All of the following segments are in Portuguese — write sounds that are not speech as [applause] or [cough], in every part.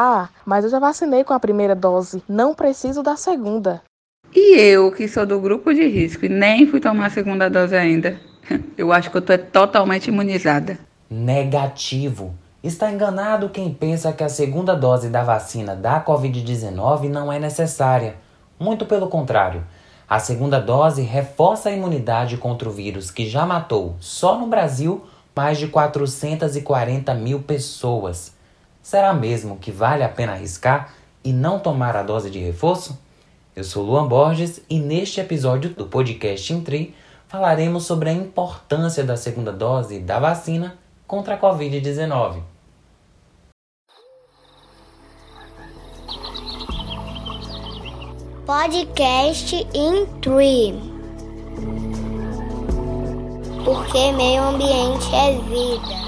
Ah, mas eu já vacinei com a primeira dose, não preciso da segunda. E eu, que sou do grupo de risco e nem fui tomar a segunda dose ainda. [laughs] Eu acho que eu tô totalmente imunizada. Negativo. Está enganado quem pensa que a segunda dose da vacina da Covid-19 não é necessária. Muito pelo contrário. A segunda dose reforça a imunidade contra o vírus que já matou, só no Brasil, mais de 440 mil pessoas. Será mesmo que vale a pena arriscar e não tomar a dose de reforço? Eu sou Luan Borges e neste episódio do podcast Intri falaremos sobre a importância da segunda dose da vacina contra a Covid-19. Podcast Intri Porque meio ambiente é vida.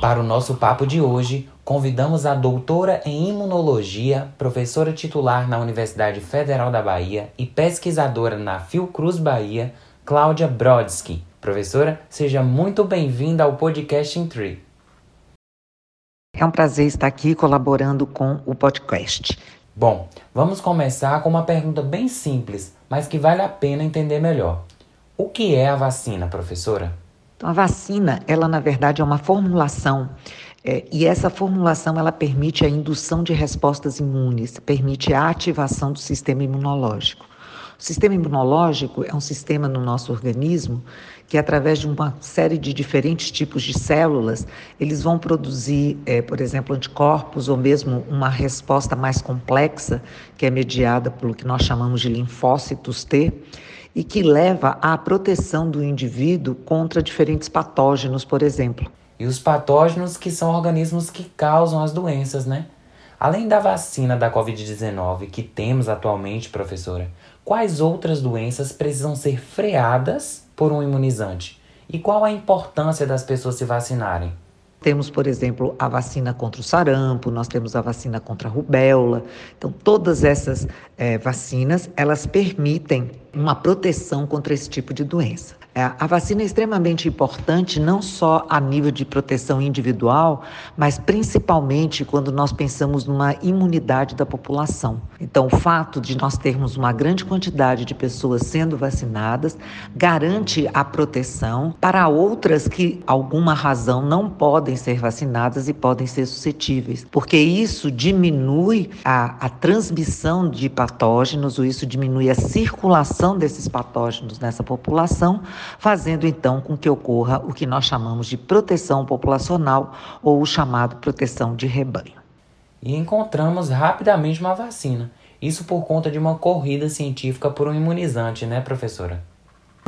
Para o nosso papo de hoje, convidamos a doutora em imunologia, professora titular na Universidade Federal da Bahia e pesquisadora na Fiocruz Bahia, Cláudia Brodsky. Professora, seja muito bem-vinda ao podcast in Tree. É um prazer estar aqui colaborando com o podcast. Bom, vamos começar com uma pergunta bem simples, mas que vale a pena entender melhor. O que é a vacina, professora? Então, a vacina, ela na verdade é uma formulação é, e essa formulação ela permite a indução de respostas imunes, permite a ativação do sistema imunológico. O sistema imunológico é um sistema no nosso organismo que, através de uma série de diferentes tipos de células, eles vão produzir, é, por exemplo, anticorpos ou mesmo uma resposta mais complexa, que é mediada pelo que nós chamamos de linfócitos T e que leva à proteção do indivíduo contra diferentes patógenos, por exemplo. E os patógenos que são organismos que causam as doenças, né? Além da vacina da Covid-19 que temos atualmente, professora, quais outras doenças precisam ser freadas por um imunizante? E qual a importância das pessoas se vacinarem? Temos, por exemplo, a vacina contra o sarampo, nós temos a vacina contra a rubéola. Então, todas essas é, vacinas, elas permitem uma proteção contra esse tipo de doença. É, a vacina é extremamente importante, não só a nível de proteção individual, mas principalmente quando nós pensamos numa imunidade da população. Então, o fato de nós termos uma grande quantidade de pessoas sendo vacinadas garante a proteção para outras que, alguma razão, não podem ser vacinadas e podem ser suscetíveis, porque isso diminui a, a transmissão de patógenos, ou isso diminui a circulação desses patógenos nessa população fazendo então com que ocorra o que nós chamamos de proteção populacional ou o chamado proteção de rebanho. E encontramos rapidamente uma vacina. Isso por conta de uma corrida científica por um imunizante, né, professora?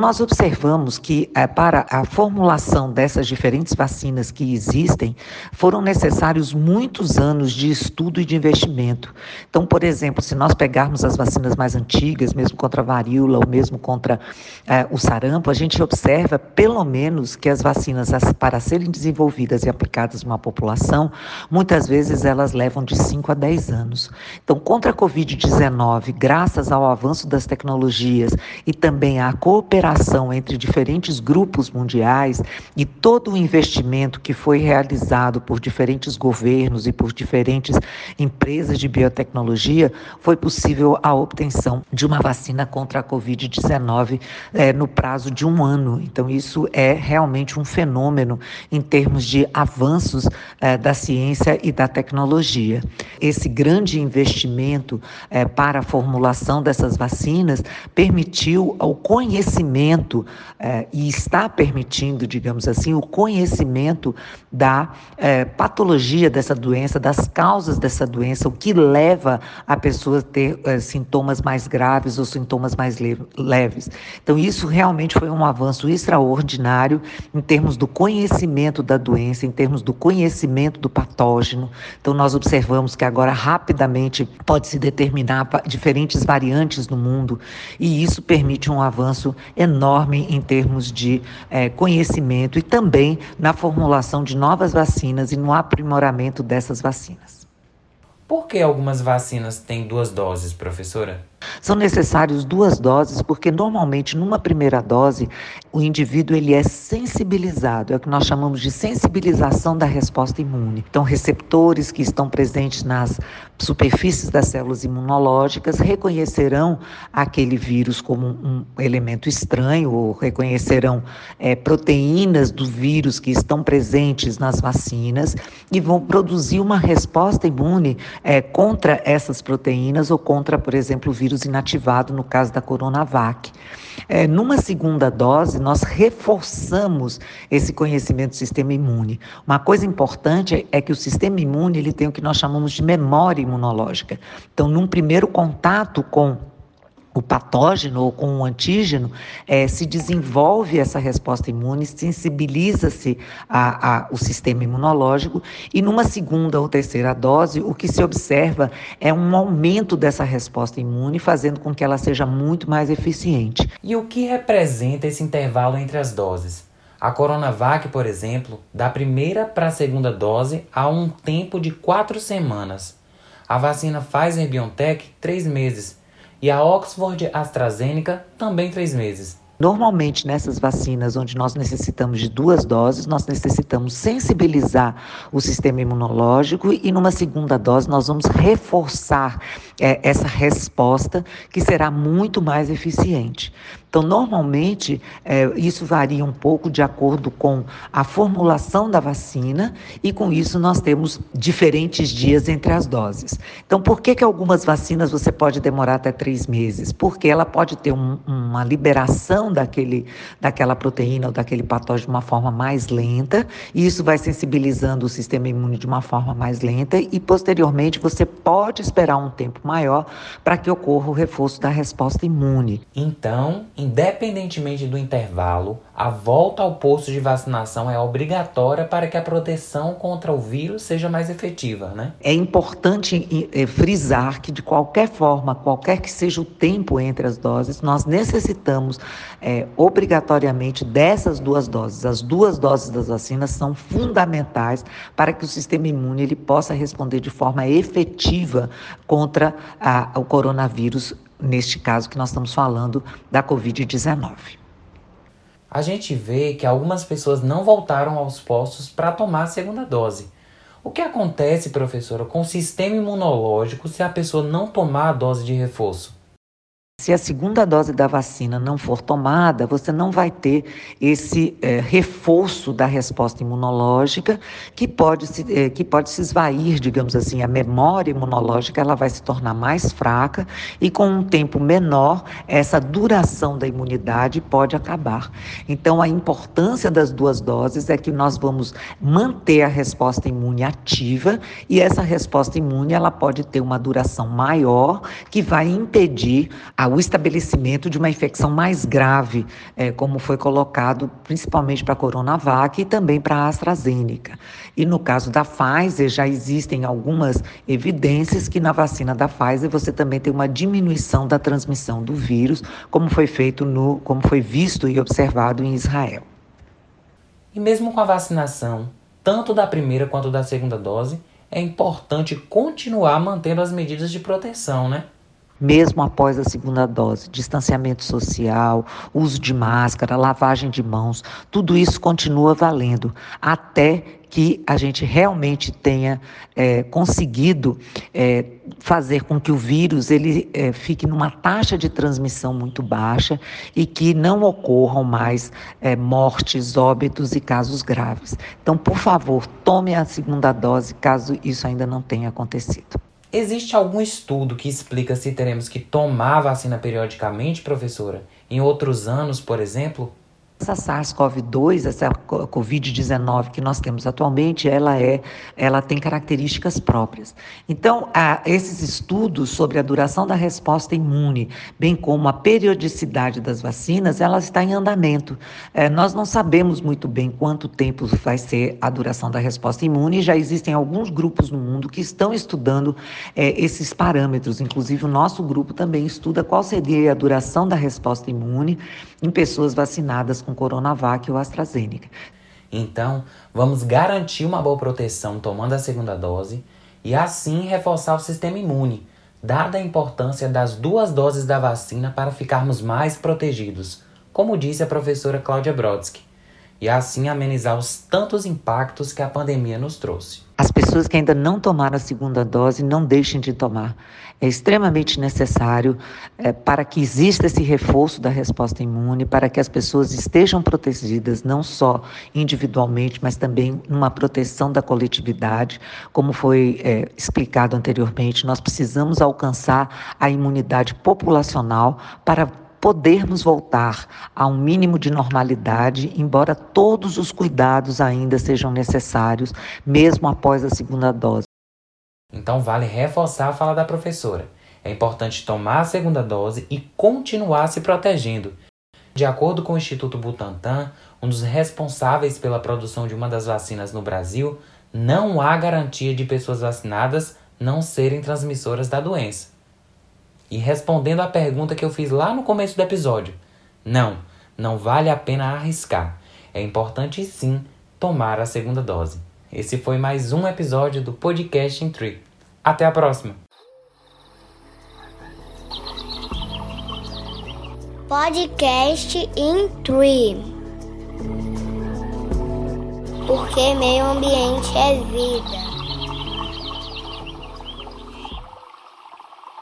Nós observamos que é, para a formulação dessas diferentes vacinas que existem, foram necessários muitos anos de estudo e de investimento. Então, por exemplo, se nós pegarmos as vacinas mais antigas, mesmo contra a varíola ou mesmo contra é, o sarampo, a gente observa, pelo menos, que as vacinas, as, para serem desenvolvidas e aplicadas numa população, muitas vezes elas levam de 5 a 10 anos. Então, contra a Covid-19, graças ao avanço das tecnologias e também à cooperação cooperação entre diferentes grupos mundiais e todo o investimento que foi realizado por diferentes governos e por diferentes empresas de biotecnologia, foi possível a obtenção de uma vacina contra a Covid-19 é, no prazo de um ano. Então, isso é realmente um fenômeno em termos de avanços é, da ciência e da tecnologia. Esse grande investimento é, para a formulação dessas vacinas permitiu o conhecimento conhecimento eh, e está permitindo, digamos assim, o conhecimento da eh, patologia dessa doença, das causas dessa doença, o que leva a pessoa a ter eh, sintomas mais graves ou sintomas mais leves. Então, isso realmente foi um avanço extraordinário em termos do conhecimento da doença, em termos do conhecimento do patógeno. Então, nós observamos que agora rapidamente pode-se determinar diferentes variantes no mundo e isso permite um avanço enorme enorme em termos de é, conhecimento e também na formulação de novas vacinas e no aprimoramento dessas vacinas. Por que algumas vacinas têm duas doses, professora? São necessários duas doses, porque normalmente numa primeira dose o indivíduo ele é sensibilizado, é o que nós chamamos de sensibilização da resposta imune. Então, receptores que estão presentes nas superfícies das células imunológicas reconhecerão aquele vírus como um elemento estranho ou reconhecerão é, proteínas do vírus que estão presentes nas vacinas e vão produzir uma resposta imune é, contra essas proteínas ou contra, por exemplo, o vírus inativado, no caso da Coronavac. É, numa segunda dose, nós reforçamos esse conhecimento do sistema imune. Uma coisa importante é que o sistema imune ele tem o que nós chamamos de memória imunológica. Então, num primeiro contato com o patógeno ou com o antígeno, é, se desenvolve essa resposta imune, sensibiliza-se o sistema imunológico e numa segunda ou terceira dose, o que se observa é um aumento dessa resposta imune, fazendo com que ela seja muito mais eficiente. E o que representa esse intervalo entre as doses? A Coronavac, por exemplo, da primeira para a segunda dose há um tempo de quatro semanas. A vacina Pfizer-BioNTech, três meses e a Oxford AstraZeneca também três meses. Normalmente, nessas vacinas onde nós necessitamos de duas doses, nós necessitamos sensibilizar o sistema imunológico e, numa segunda dose, nós vamos reforçar é, essa resposta que será muito mais eficiente. Então, normalmente, é, isso varia um pouco de acordo com a formulação da vacina e, com isso, nós temos diferentes dias entre as doses. Então, por que, que algumas vacinas você pode demorar até três meses? Porque ela pode ter um, uma liberação daquele, daquela proteína ou daquele patógeno de uma forma mais lenta, e isso vai sensibilizando o sistema imune de uma forma mais lenta, e, posteriormente, você pode esperar um tempo maior para que ocorra o reforço da resposta imune. Então, Independentemente do intervalo, a volta ao posto de vacinação é obrigatória para que a proteção contra o vírus seja mais efetiva, né? É importante eh, frisar que, de qualquer forma, qualquer que seja o tempo entre as doses, nós necessitamos é, obrigatoriamente dessas duas doses. As duas doses das vacinas são fundamentais para que o sistema imune ele possa responder de forma efetiva contra a, o coronavírus neste caso que nós estamos falando da Covid-19. A gente vê que algumas pessoas não voltaram aos postos para tomar a segunda dose. O que acontece, professora, com o sistema imunológico se a pessoa não tomar a dose de reforço? Se a segunda dose da vacina não for tomada, você não vai ter esse é, reforço da resposta imunológica que pode, se, é, que pode se esvair, digamos assim, a memória imunológica ela vai se tornar mais fraca e com um tempo menor essa duração da imunidade pode acabar. Então a importância das duas doses é que nós vamos manter a resposta imune ativa e essa resposta imune ela pode ter uma duração maior que vai impedir a o estabelecimento de uma infecção mais grave, é, como foi colocado principalmente para a Coronavac e também para a AstraZeneca. E no caso da Pfizer, já existem algumas evidências que na vacina da Pfizer você também tem uma diminuição da transmissão do vírus, como foi feito no, como foi visto e observado em Israel. E mesmo com a vacinação, tanto da primeira quanto da segunda dose, é importante continuar mantendo as medidas de proteção, né? Mesmo após a segunda dose. Distanciamento social, uso de máscara, lavagem de mãos, tudo isso continua valendo até que a gente realmente tenha é, conseguido é, fazer com que o vírus ele é, fique numa taxa de transmissão muito baixa e que não ocorram mais é, mortes, óbitos e casos graves. Então, por favor, tome a segunda dose caso isso ainda não tenha acontecido. Existe algum estudo que explica se teremos que tomar vacina periodicamente, professora? Em outros anos, por exemplo? Essa SARS-CoV-2, essa COVID-19 que nós temos atualmente, ela é, ela tem características próprias. Então, esses estudos sobre a duração da resposta imune, bem como a periodicidade das vacinas, ela está em andamento. É, nós não sabemos muito bem quanto tempo vai ser a duração da resposta imune. Já existem alguns grupos no mundo que estão estudando é, esses parâmetros. Inclusive, o nosso grupo também estuda qual seria a duração da resposta imune em pessoas vacinadas com com Coronavac ou AstraZeneca. Então, vamos garantir uma boa proteção tomando a segunda dose e assim reforçar o sistema imune, dada a importância das duas doses da vacina para ficarmos mais protegidos, como disse a professora Cláudia Brodsky, e assim amenizar os tantos impactos que a pandemia nos trouxe. As pessoas que ainda não tomaram a segunda dose, não deixem de tomar. É extremamente necessário é, para que exista esse reforço da resposta imune, para que as pessoas estejam protegidas, não só individualmente, mas também numa proteção da coletividade. Como foi é, explicado anteriormente, nós precisamos alcançar a imunidade populacional para podermos voltar a um mínimo de normalidade, embora todos os cuidados ainda sejam necessários, mesmo após a segunda dose. Então, vale reforçar a fala da professora. É importante tomar a segunda dose e continuar se protegendo. De acordo com o Instituto Butantan, um dos responsáveis pela produção de uma das vacinas no Brasil, não há garantia de pessoas vacinadas não serem transmissoras da doença. E respondendo à pergunta que eu fiz lá no começo do episódio, não, não vale a pena arriscar. É importante sim tomar a segunda dose. Esse foi mais um episódio do Podcast em Tree. Até a próxima! Podcast in Tree. Porque meio ambiente é